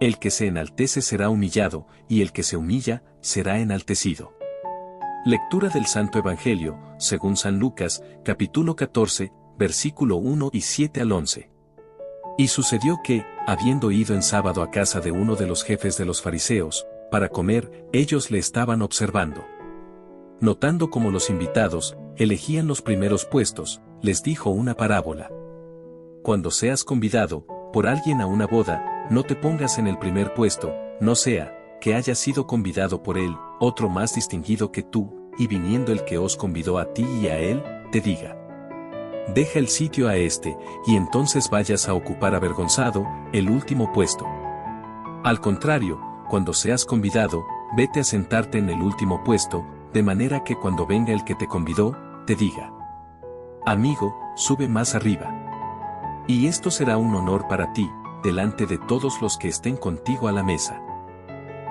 El que se enaltece será humillado, y el que se humilla, será enaltecido. Lectura del Santo Evangelio, según San Lucas, capítulo 14, versículo 1 y 7 al 11. Y sucedió que, habiendo ido en sábado a casa de uno de los jefes de los fariseos, para comer, ellos le estaban observando. Notando cómo los invitados, elegían los primeros puestos, les dijo una parábola. Cuando seas convidado, por alguien a una boda, no te pongas en el primer puesto, no sea, que hayas sido convidado por él, otro más distinguido que tú, y viniendo el que os convidó a ti y a él, te diga. Deja el sitio a este, y entonces vayas a ocupar avergonzado el último puesto. Al contrario, cuando seas convidado, vete a sentarte en el último puesto, de manera que cuando venga el que te convidó, te diga. Amigo, sube más arriba. Y esto será un honor para ti, delante de todos los que estén contigo a la mesa.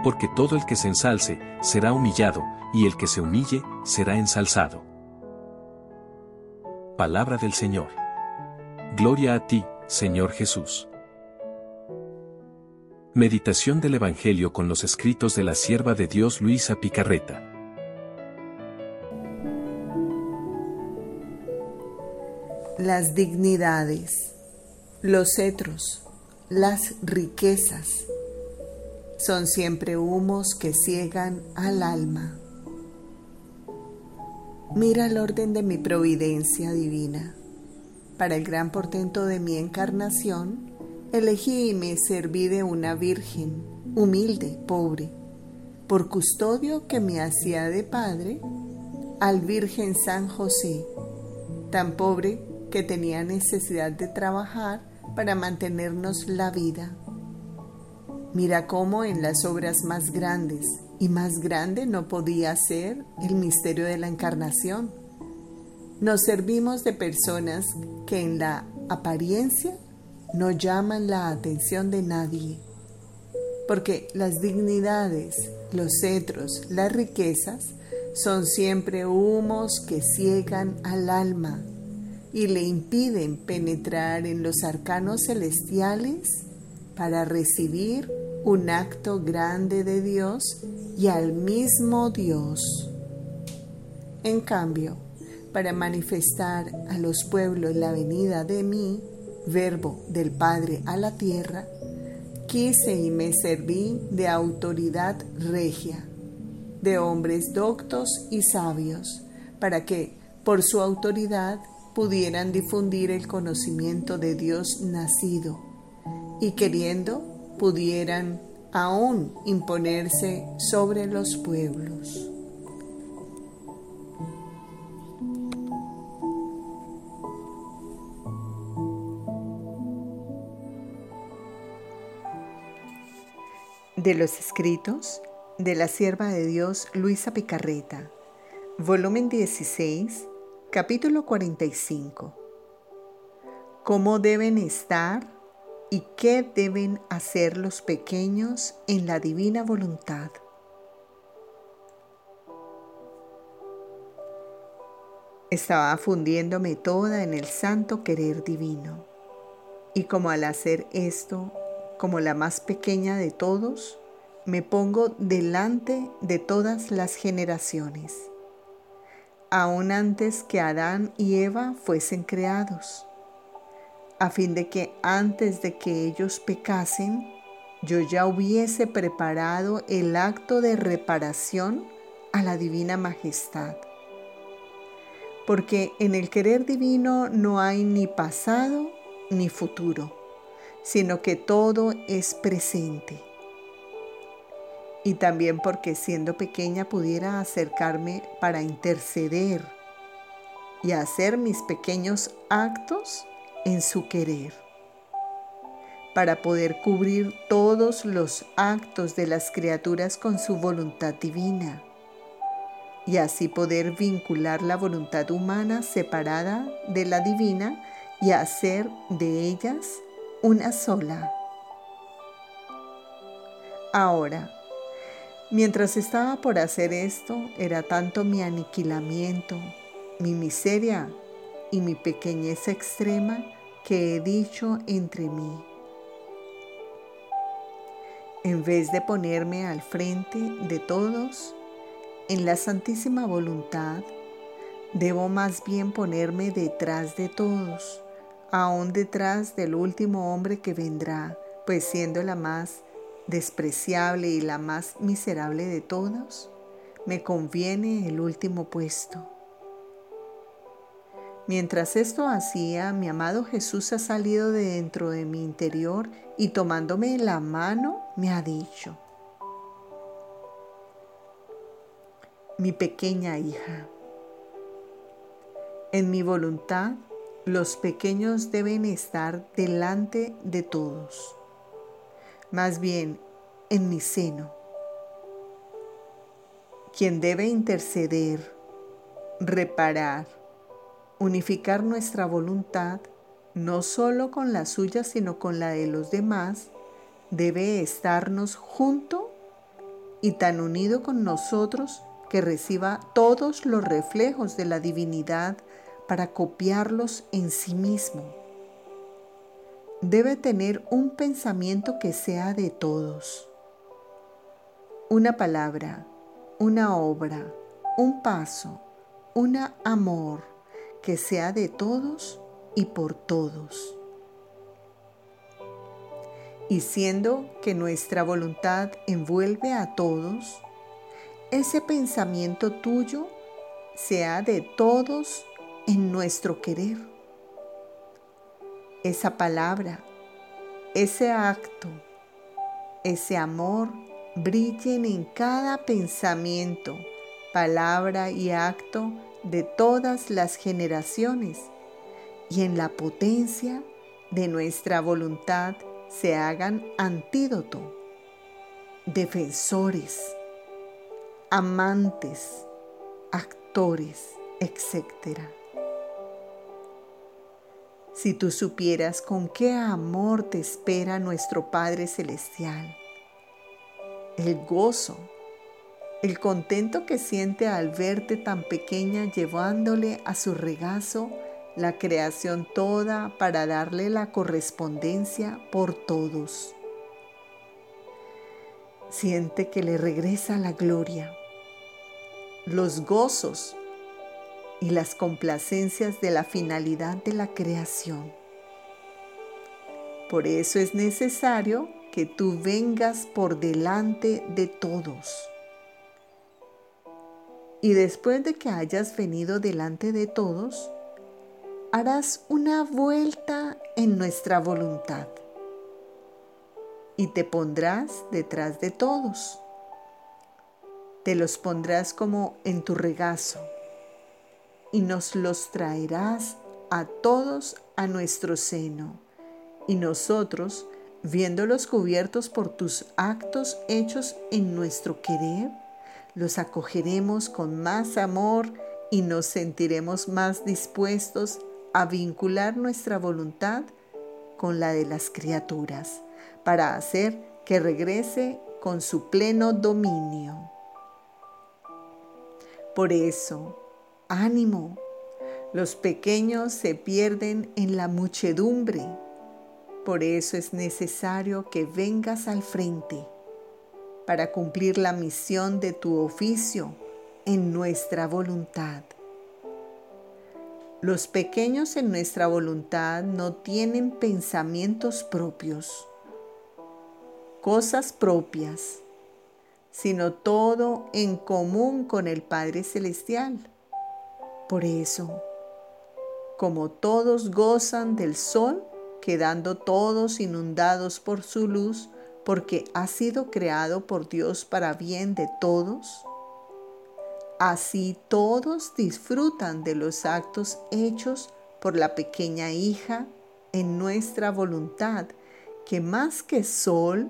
Porque todo el que se ensalce, será humillado, y el que se humille, será ensalzado. Palabra del Señor. Gloria a ti, Señor Jesús. Meditación del Evangelio con los escritos de la sierva de Dios Luisa Picarreta. Las dignidades, los cetros, las riquezas, son siempre humos que ciegan al alma. Mira el orden de mi providencia divina. Para el gran portento de mi encarnación, elegí y me serví de una virgen, humilde, pobre, por custodio que me hacía de padre, al Virgen San José, tan pobre que tenía necesidad de trabajar para mantenernos la vida. Mira cómo en las obras más grandes y más grande no podía ser el misterio de la encarnación. Nos servimos de personas que en la apariencia no llaman la atención de nadie, porque las dignidades, los cetros, las riquezas son siempre humos que ciegan al alma y le impiden penetrar en los arcanos celestiales para recibir un acto grande de Dios y al mismo Dios. En cambio, para manifestar a los pueblos la venida de mí, verbo del Padre a la tierra, quise y me serví de autoridad regia, de hombres doctos y sabios, para que, por su autoridad, pudieran difundir el conocimiento de Dios nacido, y queriendo pudieran aún imponerse sobre los pueblos. De los escritos de la sierva de Dios Luisa Picarreta, volumen 16, capítulo 45. ¿Cómo deben estar y qué deben hacer los pequeños en la divina voluntad. Estaba fundiéndome toda en el santo querer divino, y como al hacer esto, como la más pequeña de todos, me pongo delante de todas las generaciones, aún antes que Adán y Eva fuesen creados a fin de que antes de que ellos pecasen, yo ya hubiese preparado el acto de reparación a la divina majestad. Porque en el querer divino no hay ni pasado ni futuro, sino que todo es presente. Y también porque siendo pequeña pudiera acercarme para interceder y hacer mis pequeños actos en su querer, para poder cubrir todos los actos de las criaturas con su voluntad divina y así poder vincular la voluntad humana separada de la divina y hacer de ellas una sola. Ahora, mientras estaba por hacer esto, era tanto mi aniquilamiento, mi miseria y mi pequeñez extrema que he dicho entre mí. En vez de ponerme al frente de todos, en la santísima voluntad, debo más bien ponerme detrás de todos, aún detrás del último hombre que vendrá, pues siendo la más despreciable y la más miserable de todos, me conviene el último puesto. Mientras esto hacía, mi amado Jesús ha salido de dentro de mi interior y tomándome la mano me ha dicho, mi pequeña hija, en mi voluntad los pequeños deben estar delante de todos, más bien en mi seno. Quien debe interceder, reparar, unificar nuestra voluntad, no solo con la suya, sino con la de los demás, debe estarnos junto y tan unido con nosotros que reciba todos los reflejos de la divinidad para copiarlos en sí mismo. Debe tener un pensamiento que sea de todos. Una palabra, una obra, un paso, un amor, que sea de todos y por todos. Y siendo que nuestra voluntad envuelve a todos, ese pensamiento tuyo sea de todos en nuestro querer. Esa palabra, ese acto, ese amor brillen en cada pensamiento, palabra y acto de todas las generaciones y en la potencia de nuestra voluntad se hagan antídoto, defensores, amantes, actores, etc. Si tú supieras con qué amor te espera nuestro Padre Celestial, el gozo el contento que siente al verte tan pequeña llevándole a su regazo la creación toda para darle la correspondencia por todos. Siente que le regresa la gloria, los gozos y las complacencias de la finalidad de la creación. Por eso es necesario que tú vengas por delante de todos y después de que hayas venido delante de todos, harás una vuelta en nuestra voluntad y te pondrás detrás de todos. Te los pondrás como en tu regazo y nos los traerás a todos a nuestro seno y nosotros, viéndolos cubiertos por tus actos hechos en nuestro querer, los acogeremos con más amor y nos sentiremos más dispuestos a vincular nuestra voluntad con la de las criaturas para hacer que regrese con su pleno dominio. Por eso, ánimo, los pequeños se pierden en la muchedumbre. Por eso es necesario que vengas al frente para cumplir la misión de tu oficio en nuestra voluntad. Los pequeños en nuestra voluntad no tienen pensamientos propios, cosas propias, sino todo en común con el Padre Celestial. Por eso, como todos gozan del sol, quedando todos inundados por su luz, porque ha sido creado por Dios para bien de todos, así todos disfrutan de los actos hechos por la pequeña hija en nuestra voluntad, que más que sol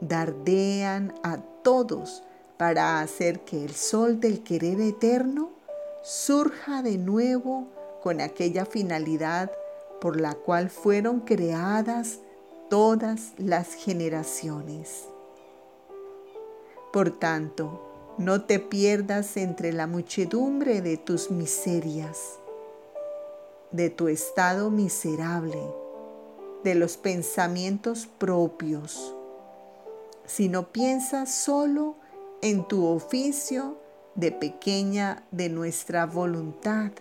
dardean a todos para hacer que el sol del querer eterno surja de nuevo con aquella finalidad por la cual fueron creadas todas las generaciones. Por tanto, no te pierdas entre la muchedumbre de tus miserias, de tu estado miserable, de los pensamientos propios, sino piensa solo en tu oficio de pequeña de nuestra voluntad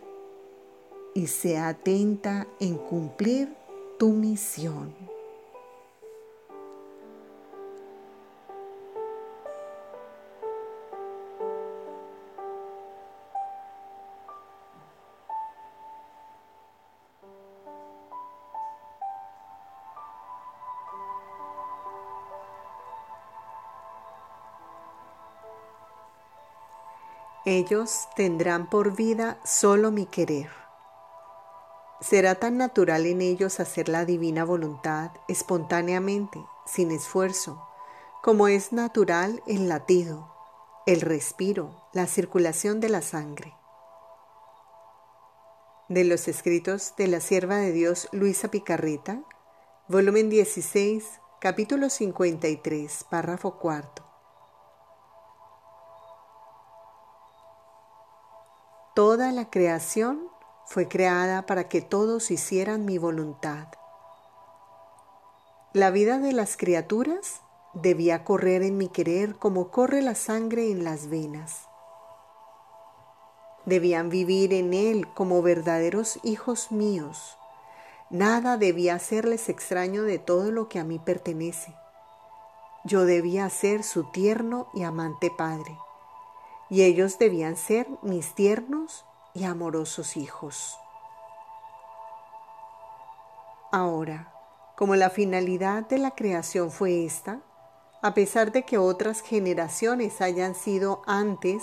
y sea atenta en cumplir tu misión. Ellos tendrán por vida solo mi querer. Será tan natural en ellos hacer la divina voluntad espontáneamente, sin esfuerzo, como es natural el latido, el respiro, la circulación de la sangre. De los escritos de la sierva de Dios Luisa Picarreta, volumen 16, capítulo 53, párrafo cuarto. Toda la creación fue creada para que todos hicieran mi voluntad. La vida de las criaturas debía correr en mi querer como corre la sangre en las venas. Debían vivir en él como verdaderos hijos míos. Nada debía hacerles extraño de todo lo que a mí pertenece. Yo debía ser su tierno y amante padre y ellos debían ser mis tiernos y amorosos hijos. Ahora, como la finalidad de la creación fue esta, a pesar de que otras generaciones hayan sido antes,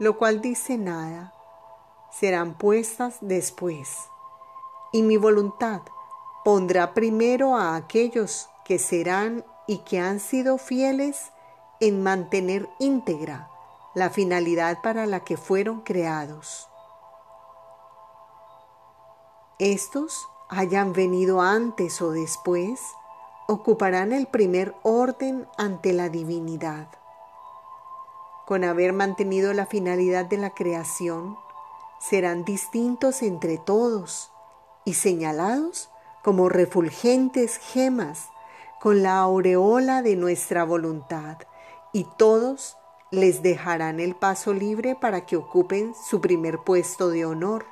lo cual dice nada, serán puestas después. Y mi voluntad pondrá primero a aquellos que serán y que han sido fieles en mantener íntegra la finalidad para la que fueron creados. Estos, hayan venido antes o después, ocuparán el primer orden ante la divinidad. Con haber mantenido la finalidad de la creación, serán distintos entre todos y señalados como refulgentes gemas con la aureola de nuestra voluntad, y todos les dejarán el paso libre para que ocupen su primer puesto de honor.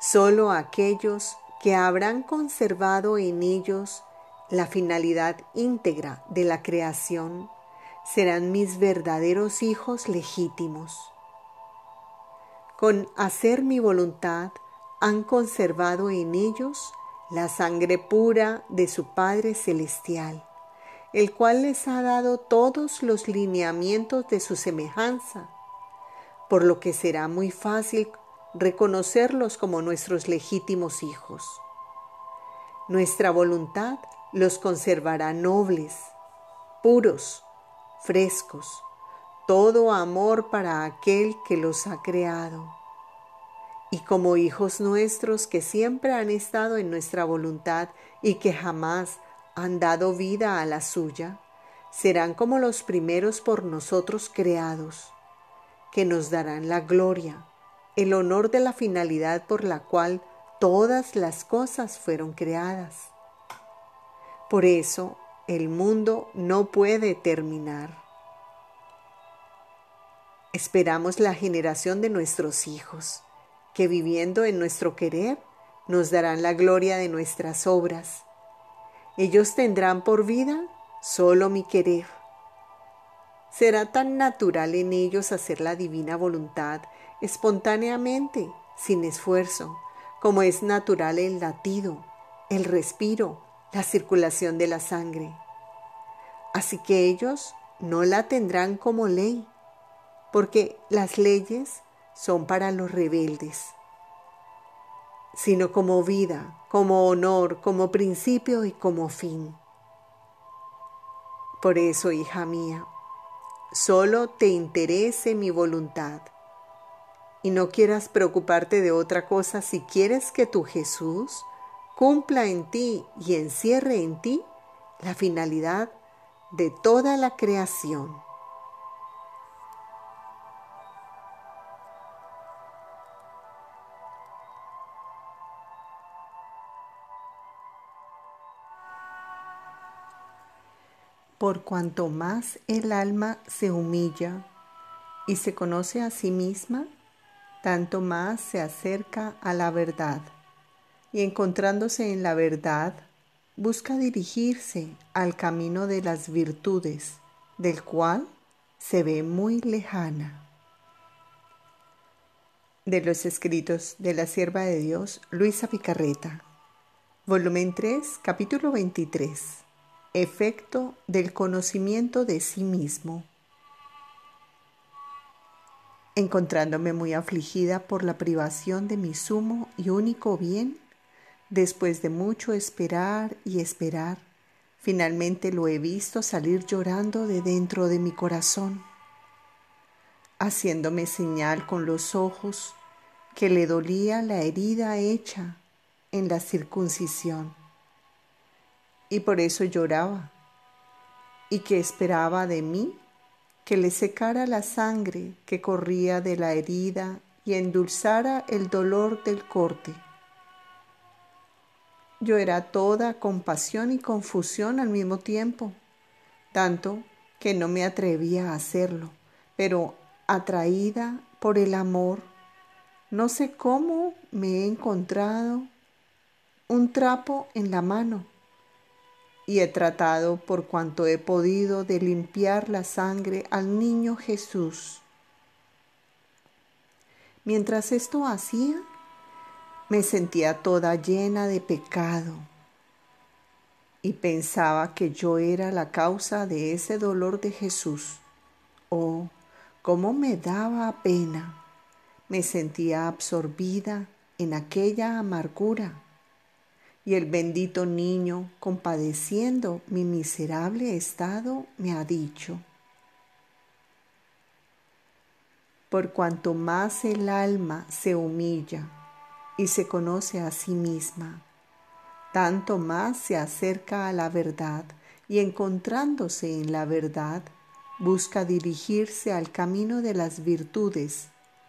Solo aquellos que habrán conservado en ellos la finalidad íntegra de la creación serán mis verdaderos hijos legítimos. Con hacer mi voluntad han conservado en ellos la sangre pura de su Padre Celestial, el cual les ha dado todos los lineamientos de su semejanza, por lo que será muy fácil reconocerlos como nuestros legítimos hijos. Nuestra voluntad los conservará nobles, puros, frescos, todo amor para aquel que los ha creado y como hijos nuestros que siempre han estado en nuestra voluntad y que jamás han dado vida a la suya, serán como los primeros por nosotros creados, que nos darán la gloria, el honor de la finalidad por la cual todas las cosas fueron creadas. Por eso el mundo no puede terminar. Esperamos la generación de nuestros hijos que viviendo en nuestro querer nos darán la gloria de nuestras obras. Ellos tendrán por vida solo mi querer. Será tan natural en ellos hacer la divina voluntad espontáneamente, sin esfuerzo, como es natural el latido, el respiro, la circulación de la sangre. Así que ellos no la tendrán como ley, porque las leyes son para los rebeldes, sino como vida, como honor, como principio y como fin. Por eso, hija mía, solo te interese mi voluntad y no quieras preocuparte de otra cosa si quieres que tu Jesús cumpla en ti y encierre en ti la finalidad de toda la creación. Por cuanto más el alma se humilla y se conoce a sí misma, tanto más se acerca a la verdad. Y encontrándose en la verdad, busca dirigirse al camino de las virtudes, del cual se ve muy lejana. De los escritos de la sierva de Dios, Luisa Picarreta. Volumen 3, capítulo 23. Efecto del conocimiento de sí mismo. Encontrándome muy afligida por la privación de mi sumo y único bien, después de mucho esperar y esperar, finalmente lo he visto salir llorando de dentro de mi corazón, haciéndome señal con los ojos que le dolía la herida hecha en la circuncisión. Y por eso lloraba y que esperaba de mí que le secara la sangre que corría de la herida y endulzara el dolor del corte. Yo era toda compasión y confusión al mismo tiempo, tanto que no me atrevía a hacerlo, pero atraída por el amor, no sé cómo me he encontrado un trapo en la mano y he tratado por cuanto he podido de limpiar la sangre al niño Jesús. Mientras esto hacía, me sentía toda llena de pecado y pensaba que yo era la causa de ese dolor de Jesús. Oh, cómo me daba pena. Me sentía absorbida en aquella amargura y el bendito niño, compadeciendo mi miserable estado, me ha dicho, por cuanto más el alma se humilla y se conoce a sí misma, tanto más se acerca a la verdad y encontrándose en la verdad, busca dirigirse al camino de las virtudes,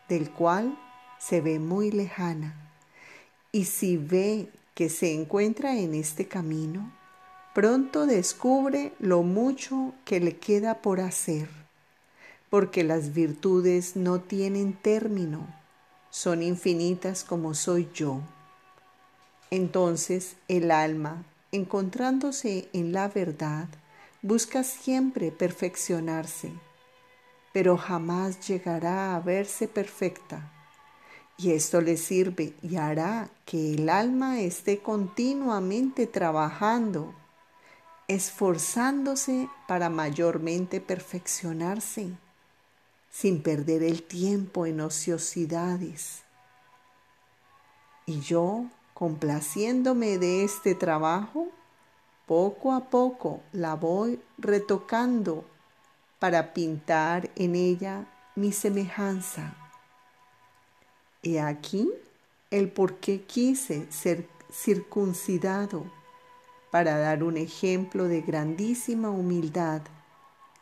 del cual se ve muy lejana. Y si ve que se encuentra en este camino, pronto descubre lo mucho que le queda por hacer, porque las virtudes no tienen término, son infinitas como soy yo. Entonces el alma, encontrándose en la verdad, busca siempre perfeccionarse, pero jamás llegará a verse perfecta y esto le sirve y hará que el alma esté continuamente trabajando, esforzándose para mayormente perfeccionarse, sin perder el tiempo en ociosidades. Y yo, complaciéndome de este trabajo, poco a poco la voy retocando para pintar en ella mi semejanza He aquí el por qué quise ser circuncidado, para dar un ejemplo de grandísima humildad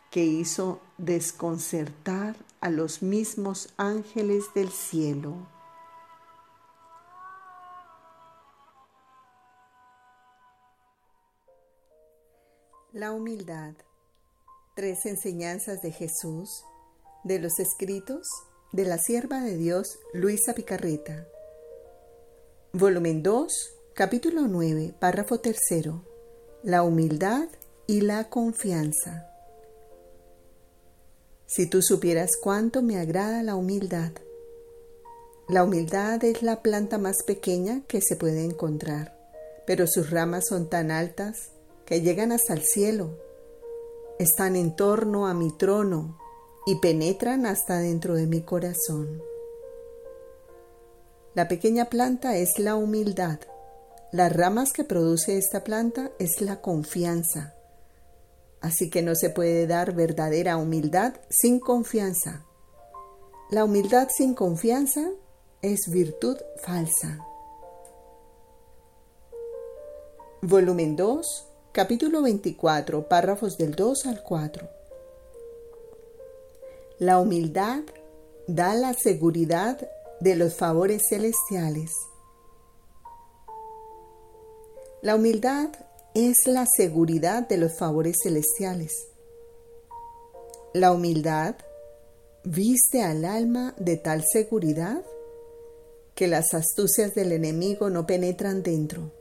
que hizo desconcertar a los mismos ángeles del cielo. La humildad. Tres enseñanzas de Jesús de los escritos de la sierva de Dios Luisa Picarreta. Volumen 2, capítulo 9, párrafo tercero. La humildad y la confianza. Si tú supieras cuánto me agrada la humildad. La humildad es la planta más pequeña que se puede encontrar, pero sus ramas son tan altas que llegan hasta el cielo. Están en torno a mi trono y penetran hasta dentro de mi corazón. La pequeña planta es la humildad. Las ramas que produce esta planta es la confianza. Así que no se puede dar verdadera humildad sin confianza. La humildad sin confianza es virtud falsa. Volumen 2, capítulo 24, párrafos del 2 al 4. La humildad da la seguridad de los favores celestiales. La humildad es la seguridad de los favores celestiales. La humildad viste al alma de tal seguridad que las astucias del enemigo no penetran dentro.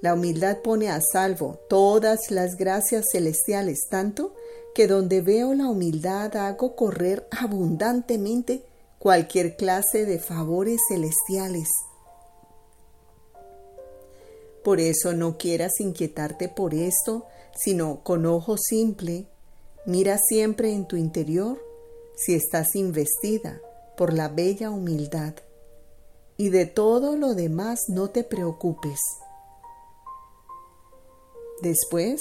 La humildad pone a salvo todas las gracias celestiales, tanto que donde veo la humildad hago correr abundantemente cualquier clase de favores celestiales. Por eso no quieras inquietarte por esto, sino con ojo simple, mira siempre en tu interior si estás investida por la bella humildad. Y de todo lo demás no te preocupes. Después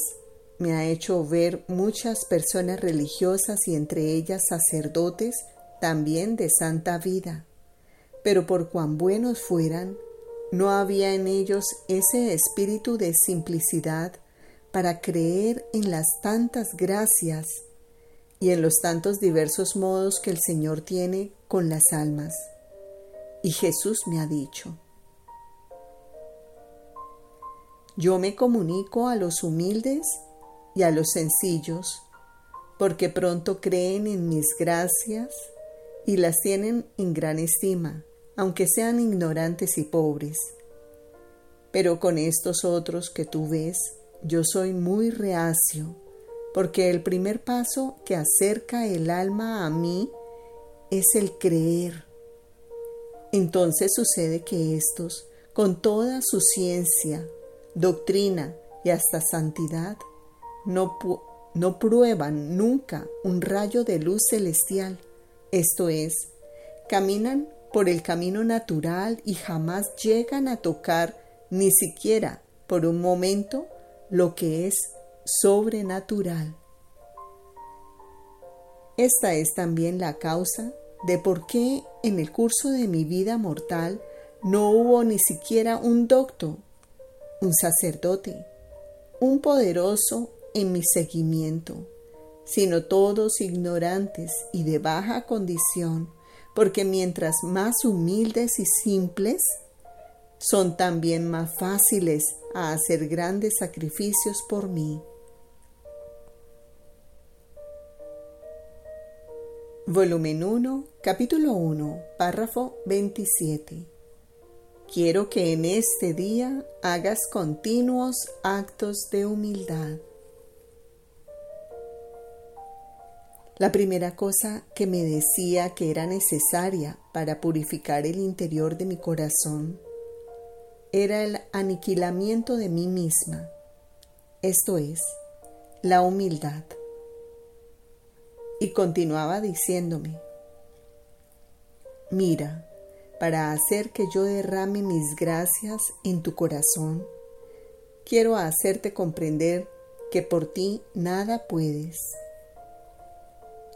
me ha hecho ver muchas personas religiosas y entre ellas sacerdotes también de santa vida, pero por cuán buenos fueran, no había en ellos ese espíritu de simplicidad para creer en las tantas gracias y en los tantos diversos modos que el Señor tiene con las almas. Y Jesús me ha dicho, yo me comunico a los humildes y a los sencillos, porque pronto creen en mis gracias y las tienen en gran estima, aunque sean ignorantes y pobres. Pero con estos otros que tú ves, yo soy muy reacio, porque el primer paso que acerca el alma a mí es el creer. Entonces sucede que estos, con toda su ciencia, doctrina y hasta santidad, no, no prueban nunca un rayo de luz celestial, esto es, caminan por el camino natural y jamás llegan a tocar ni siquiera por un momento lo que es sobrenatural. Esta es también la causa de por qué en el curso de mi vida mortal no hubo ni siquiera un doctor un sacerdote, un poderoso en mi seguimiento, sino todos ignorantes y de baja condición, porque mientras más humildes y simples, son también más fáciles a hacer grandes sacrificios por mí. Volumen 1, capítulo 1, párrafo 27. Quiero que en este día hagas continuos actos de humildad. La primera cosa que me decía que era necesaria para purificar el interior de mi corazón era el aniquilamiento de mí misma, esto es, la humildad. Y continuaba diciéndome, mira, para hacer que yo derrame mis gracias en tu corazón, quiero hacerte comprender que por ti nada puedes.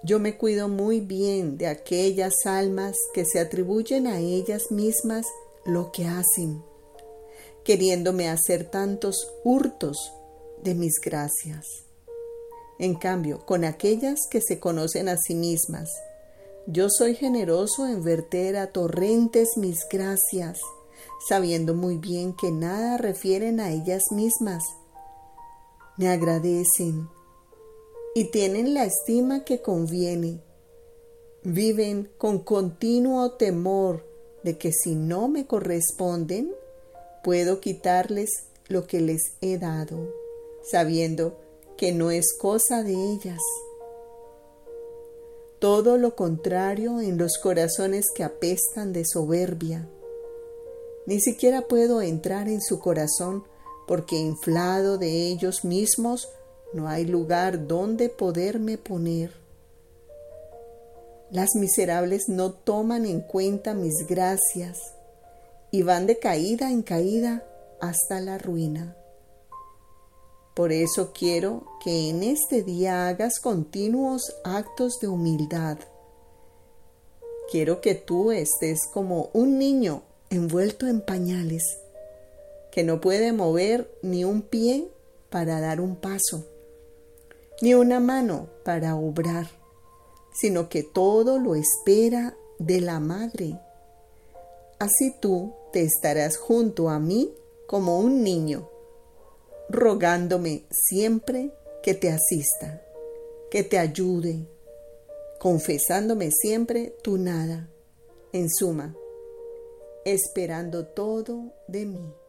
Yo me cuido muy bien de aquellas almas que se atribuyen a ellas mismas lo que hacen, queriéndome hacer tantos hurtos de mis gracias. En cambio, con aquellas que se conocen a sí mismas, yo soy generoso en verter a torrentes mis gracias, sabiendo muy bien que nada refieren a ellas mismas. Me agradecen y tienen la estima que conviene. Viven con continuo temor de que si no me corresponden, puedo quitarles lo que les he dado, sabiendo que no es cosa de ellas todo lo contrario en los corazones que apestan de soberbia. Ni siquiera puedo entrar en su corazón porque inflado de ellos mismos no hay lugar donde poderme poner. Las miserables no toman en cuenta mis gracias y van de caída en caída hasta la ruina. Por eso quiero que en este día hagas continuos actos de humildad. Quiero que tú estés como un niño envuelto en pañales, que no puede mover ni un pie para dar un paso, ni una mano para obrar, sino que todo lo espera de la madre. Así tú te estarás junto a mí como un niño rogándome siempre que te asista, que te ayude, confesándome siempre tu nada, en suma, esperando todo de mí.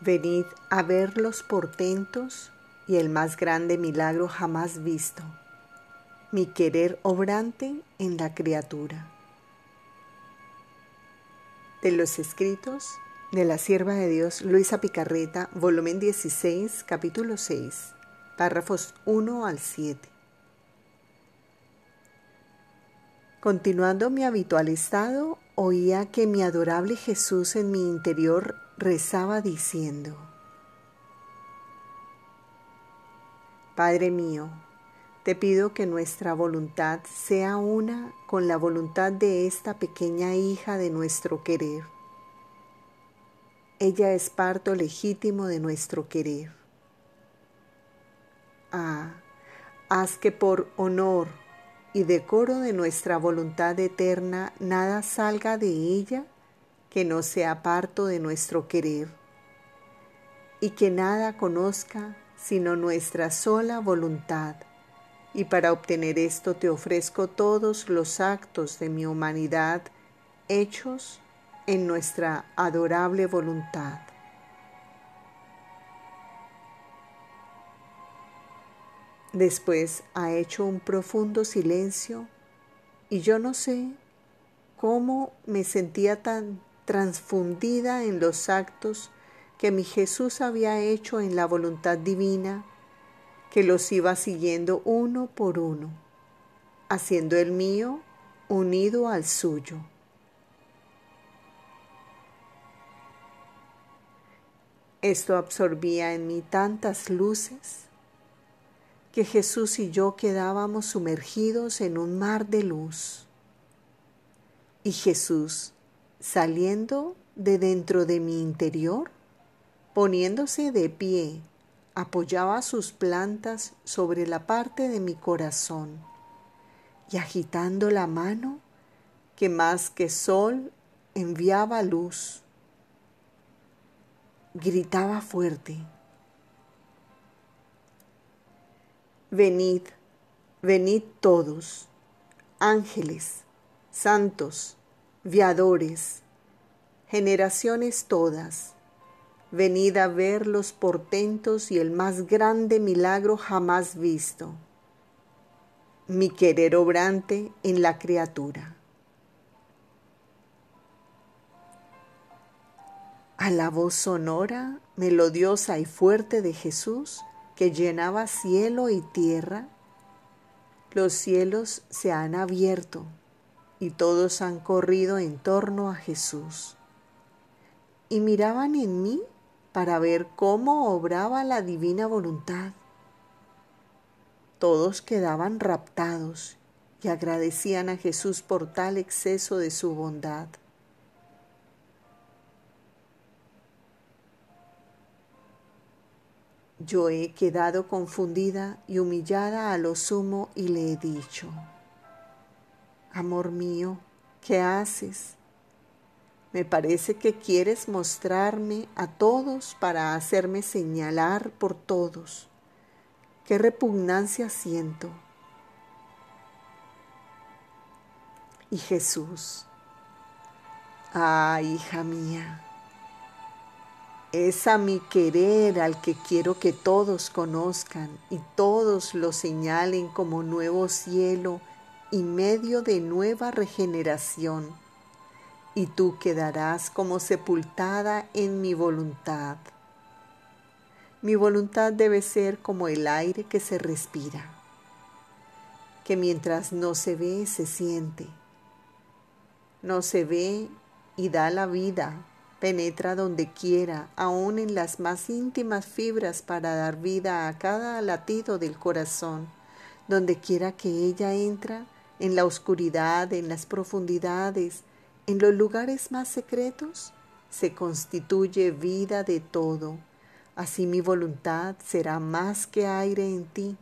Venid a ver los portentos y el más grande milagro jamás visto, mi querer obrante en la criatura. De los escritos de la sierva de Dios Luisa Picarreta, volumen 16, capítulo 6, párrafos 1 al 7. Continuando mi habitual estado, oía que mi adorable Jesús en mi interior rezaba diciendo, Padre mío, te pido que nuestra voluntad sea una con la voluntad de esta pequeña hija de nuestro querer. Ella es parto legítimo de nuestro querer. Ah, haz que por honor y decoro de nuestra voluntad eterna nada salga de ella que no sea parto de nuestro querer y que nada conozca sino nuestra sola voluntad. Y para obtener esto te ofrezco todos los actos de mi humanidad hechos en nuestra adorable voluntad. Después ha hecho un profundo silencio y yo no sé cómo me sentía tan transfundida en los actos que mi Jesús había hecho en la voluntad divina, que los iba siguiendo uno por uno, haciendo el mío unido al suyo. Esto absorbía en mí tantas luces que Jesús y yo quedábamos sumergidos en un mar de luz. Y Jesús saliendo de dentro de mi interior, poniéndose de pie, apoyaba sus plantas sobre la parte de mi corazón y agitando la mano que más que sol enviaba luz, gritaba fuerte, Venid, venid todos, ángeles, santos, viadores, generaciones todas, venid a ver los portentos y el más grande milagro jamás visto, mi querer obrante en la criatura. A la voz sonora, melodiosa y fuerte de Jesús, que llenaba cielo y tierra, los cielos se han abierto y todos han corrido en torno a Jesús. Y miraban en mí para ver cómo obraba la divina voluntad. Todos quedaban raptados y agradecían a Jesús por tal exceso de su bondad. Yo he quedado confundida y humillada a lo sumo y le he dicho, Amor mío, ¿qué haces? Me parece que quieres mostrarme a todos para hacerme señalar por todos. Qué repugnancia siento. Y Jesús, ah, hija mía, es a mi querer al que quiero que todos conozcan y todos lo señalen como nuevo cielo y medio de nueva regeneración, y tú quedarás como sepultada en mi voluntad. Mi voluntad debe ser como el aire que se respira, que mientras no se ve, se siente. No se ve y da la vida, penetra donde quiera, aun en las más íntimas fibras para dar vida a cada latido del corazón. Donde quiera que ella entra, en la oscuridad, en las profundidades, en los lugares más secretos, se constituye vida de todo. Así mi voluntad será más que aire en ti,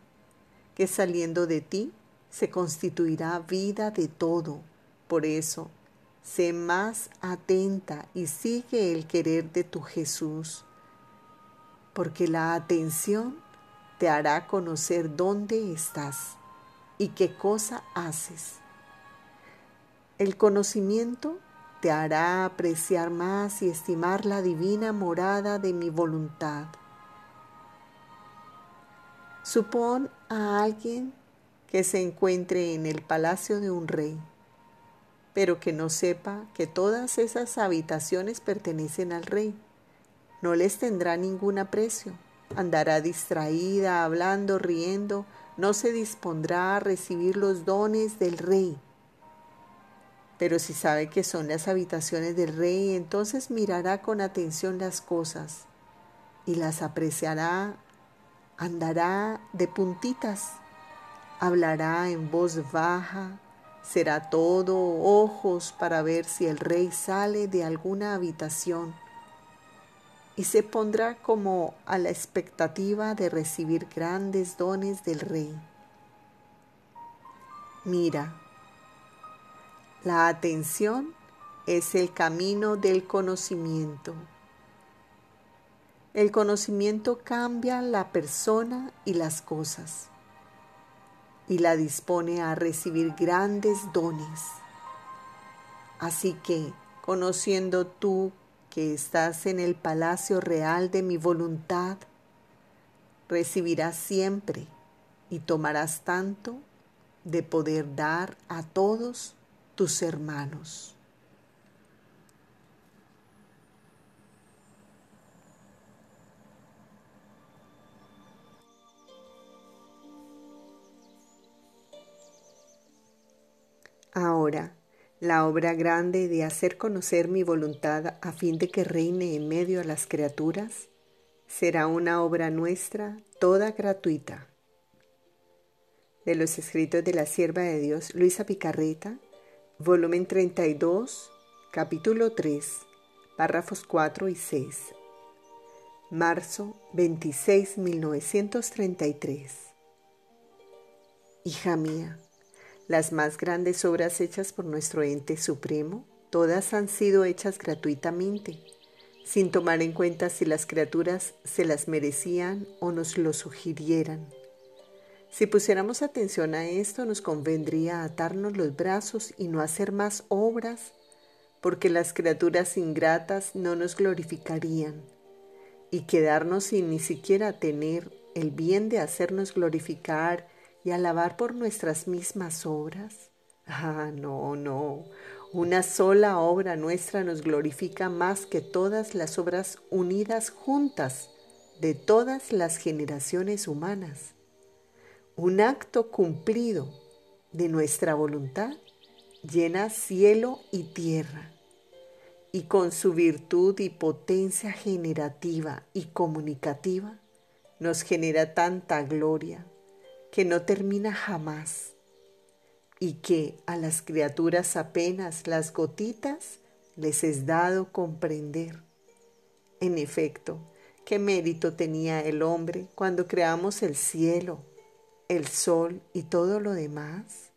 que saliendo de ti se constituirá vida de todo. Por eso, sé más atenta y sigue el querer de tu Jesús, porque la atención te hará conocer dónde estás y qué cosa haces. El conocimiento te hará apreciar más y estimar la divina morada de mi voluntad. Supón a alguien que se encuentre en el palacio de un rey, pero que no sepa que todas esas habitaciones pertenecen al rey. No les tendrá ningún aprecio. Andará distraída, hablando, riendo, no se dispondrá a recibir los dones del rey. Pero si sabe que son las habitaciones del rey, entonces mirará con atención las cosas y las apreciará, andará de puntitas hablará en voz baja, será todo ojos para ver si el rey sale de alguna habitación y se pondrá como a la expectativa de recibir grandes dones del rey. Mira, la atención es el camino del conocimiento. El conocimiento cambia la persona y las cosas y la dispone a recibir grandes dones. Así que, conociendo tú que estás en el palacio real de mi voluntad, recibirás siempre y tomarás tanto de poder dar a todos tus hermanos. Ahora, la obra grande de hacer conocer mi voluntad a fin de que reine en medio a las criaturas será una obra nuestra toda gratuita. De los escritos de la sierva de Dios Luisa Picarreta, volumen 32, capítulo 3, párrafos 4 y 6. Marzo 26, 1933. Hija mía, las más grandes obras hechas por nuestro ente supremo, todas han sido hechas gratuitamente, sin tomar en cuenta si las criaturas se las merecían o nos lo sugirieran. Si pusiéramos atención a esto, nos convendría atarnos los brazos y no hacer más obras, porque las criaturas ingratas no nos glorificarían, y quedarnos sin ni siquiera tener el bien de hacernos glorificar y alabar por nuestras mismas obras? Ah, no, no. Una sola obra nuestra nos glorifica más que todas las obras unidas juntas de todas las generaciones humanas. Un acto cumplido de nuestra voluntad llena cielo y tierra y con su virtud y potencia generativa y comunicativa nos genera tanta gloria, que no termina jamás y que a las criaturas apenas las gotitas les es dado comprender. En efecto, ¿qué mérito tenía el hombre cuando creamos el cielo, el sol y todo lo demás?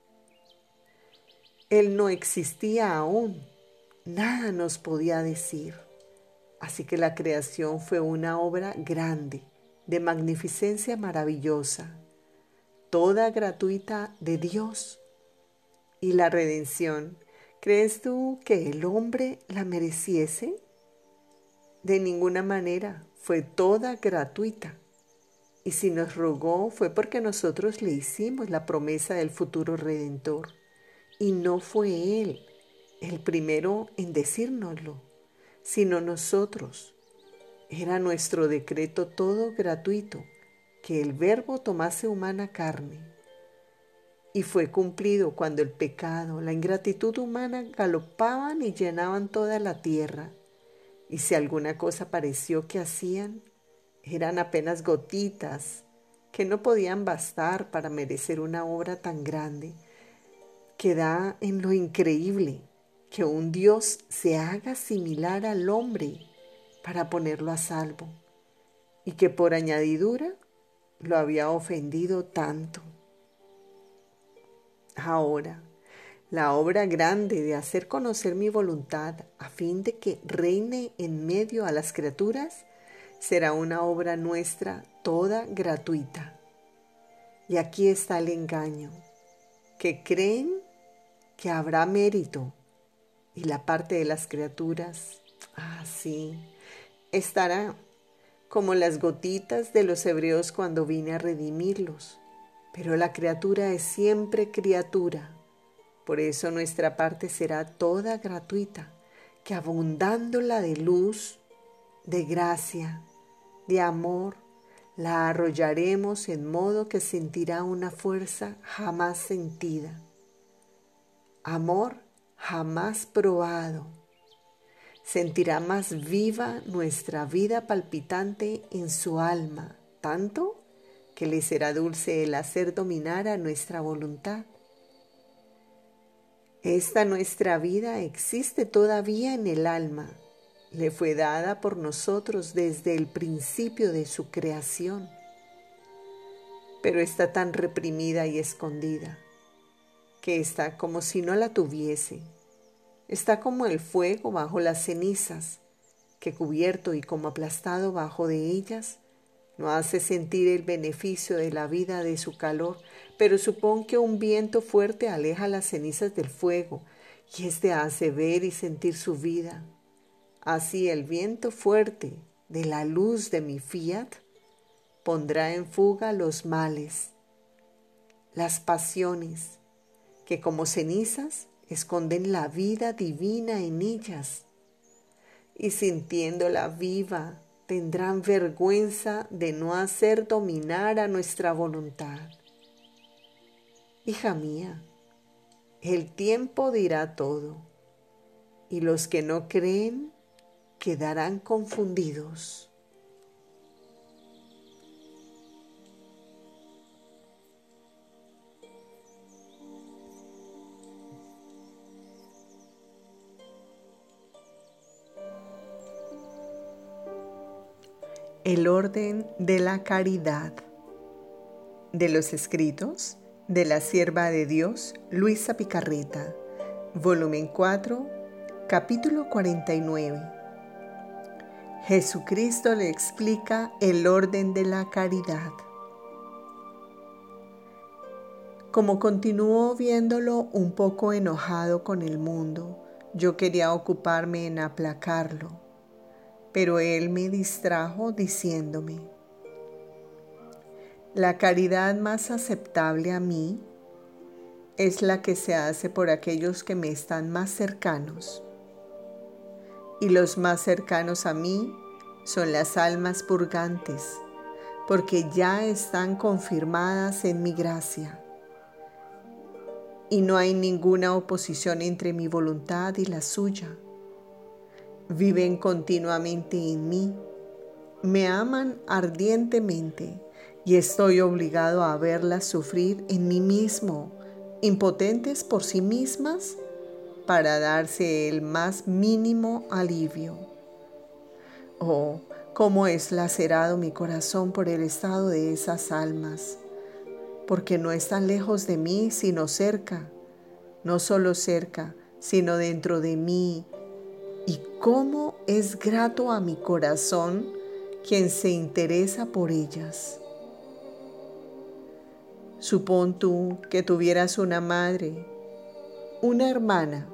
Él no existía aún, nada nos podía decir. Así que la creación fue una obra grande, de magnificencia maravillosa, toda gratuita de Dios. ¿Y la redención? ¿Crees tú que el hombre la mereciese? De ninguna manera, fue toda gratuita. Y si nos rogó fue porque nosotros le hicimos la promesa del futuro redentor. Y no fue Él el primero en decírnoslo, sino nosotros. Era nuestro decreto todo gratuito que el Verbo tomase humana carne. Y fue cumplido cuando el pecado, la ingratitud humana galopaban y llenaban toda la tierra. Y si alguna cosa pareció que hacían, eran apenas gotitas que no podían bastar para merecer una obra tan grande, que da en lo increíble que un Dios se haga similar al hombre para ponerlo a salvo, y que por añadidura lo había ofendido tanto. Ahora, la obra grande de hacer conocer mi voluntad a fin de que reine en medio a las criaturas será una obra nuestra toda gratuita. Y aquí está el engaño, que creen que habrá mérito y la parte de las criaturas, ah, sí, estará como las gotitas de los hebreos cuando vine a redimirlos. Pero la criatura es siempre criatura por eso nuestra parte será toda gratuita, que abundando la de luz, de gracia, de amor, la arrollaremos en modo que sentirá una fuerza jamás sentida. Amor jamás probado. Sentirá más viva nuestra vida palpitante en su alma, tanto que le será dulce el hacer dominar a nuestra voluntad esta nuestra vida existe todavía en el alma. Le fue dada por nosotros desde el principio de su creación, pero está tan reprimida y escondida que está como si no la tuviese. Está como el fuego bajo las cenizas, que cubierto y como aplastado bajo de ellas, no hace sentir el beneficio de la vida de su calor, pero supón que un viento fuerte aleja las cenizas del fuego y éste hace ver y sentir su vida. Así el viento fuerte de la luz de mi fiat pondrá en fuga los males, las pasiones, que como cenizas esconden la vida divina en ellas, y sintiéndola viva, tendrán vergüenza de no hacer dominar a nuestra voluntad. Hija mía, el tiempo dirá todo, y los que no creen quedarán confundidos. El orden de la caridad. De los escritos de la sierva de Dios, Luisa Picarreta, volumen 4, capítulo 49. Jesucristo le explica el orden de la caridad. Como continuó viéndolo un poco enojado con el mundo, yo quería ocuparme en aplacarlo pero él me distrajo diciéndome, la caridad más aceptable a mí es la que se hace por aquellos que me están más cercanos. Y los más cercanos a mí son las almas purgantes, porque ya están confirmadas en mi gracia. Y no hay ninguna oposición entre mi voluntad y la suya viven continuamente en mí, me aman ardientemente y estoy obligado a verlas sufrir en mí mismo, impotentes por sí mismas, para darse el más mínimo alivio. Oh, cómo es lacerado mi corazón por el estado de esas almas, porque no están lejos de mí, sino cerca, no solo cerca, sino dentro de mí, y cómo es grato a mi corazón quien se interesa por ellas. Supón tú que tuvieras una madre, una hermana,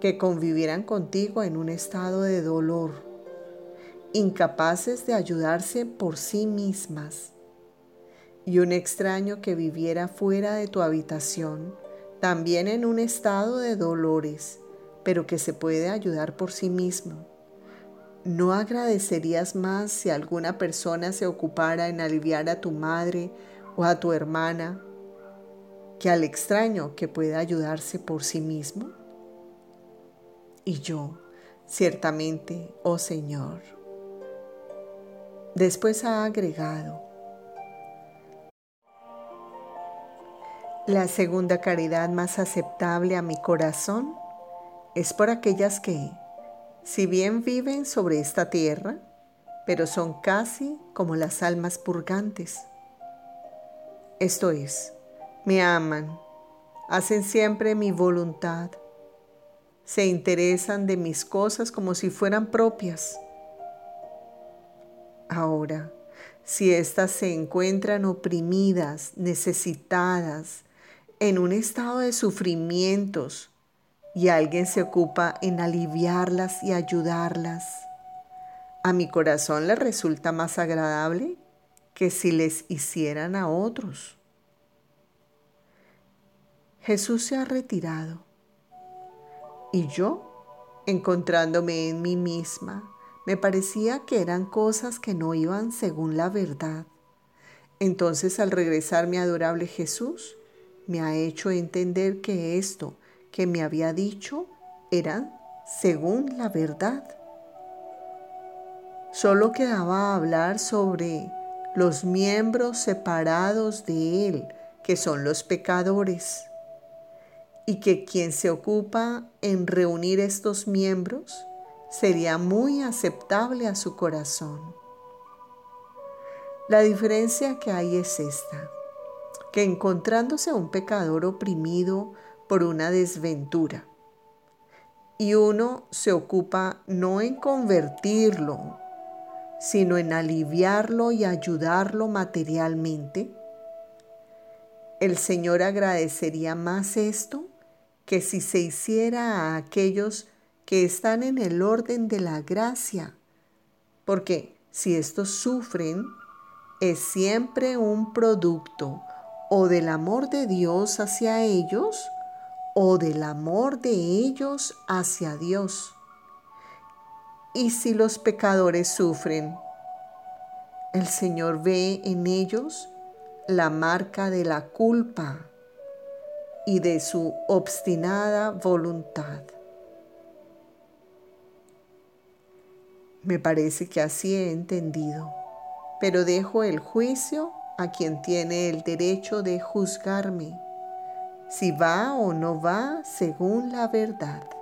que convivieran contigo en un estado de dolor, incapaces de ayudarse por sí mismas, y un extraño que viviera fuera de tu habitación, también en un estado de dolores, pero que se puede ayudar por sí mismo. ¿No agradecerías más si alguna persona se ocupara en aliviar a tu madre o a tu hermana que al extraño que puede ayudarse por sí mismo? Y yo, ciertamente, oh Señor. Después ha agregado, la segunda caridad más aceptable a mi corazón es por aquellas que, si bien viven sobre esta tierra, pero son casi como las almas purgantes. Esto es, me aman, hacen siempre mi voluntad, se interesan de mis cosas como si fueran propias. Ahora, si éstas se encuentran oprimidas, necesitadas, en un estado de sufrimientos, y alguien se ocupa en aliviarlas y ayudarlas, a mi corazón le resulta más agradable que si les hicieran a otros. Jesús se ha retirado y yo, encontrándome en mí misma, me parecía que eran cosas que no iban según la verdad. Entonces al regresar mi adorable Jesús, me ha hecho entender que esto que me había dicho era según la verdad. Solo quedaba hablar sobre los miembros separados de Él, que son los pecadores, y que quien se ocupa en reunir estos miembros sería muy aceptable a su corazón. La diferencia que hay es esta, que encontrándose un pecador oprimido por una desventura, y uno se ocupa no en convertirlo, sino en aliviarlo y ayudarlo materialmente, el Señor agradecería más esto que si se hiciera a aquellos que están en el orden de la gracia, porque si estos sufren, es siempre un producto o del amor de Dios hacia ellos o del amor de ellos hacia Dios. Y si los pecadores sufren, el Señor ve en ellos la marca de la culpa y de su obstinada voluntad. Me parece que así he entendido, pero dejo el juicio a quien tiene el derecho de juzgarme, si va o no va según la verdad.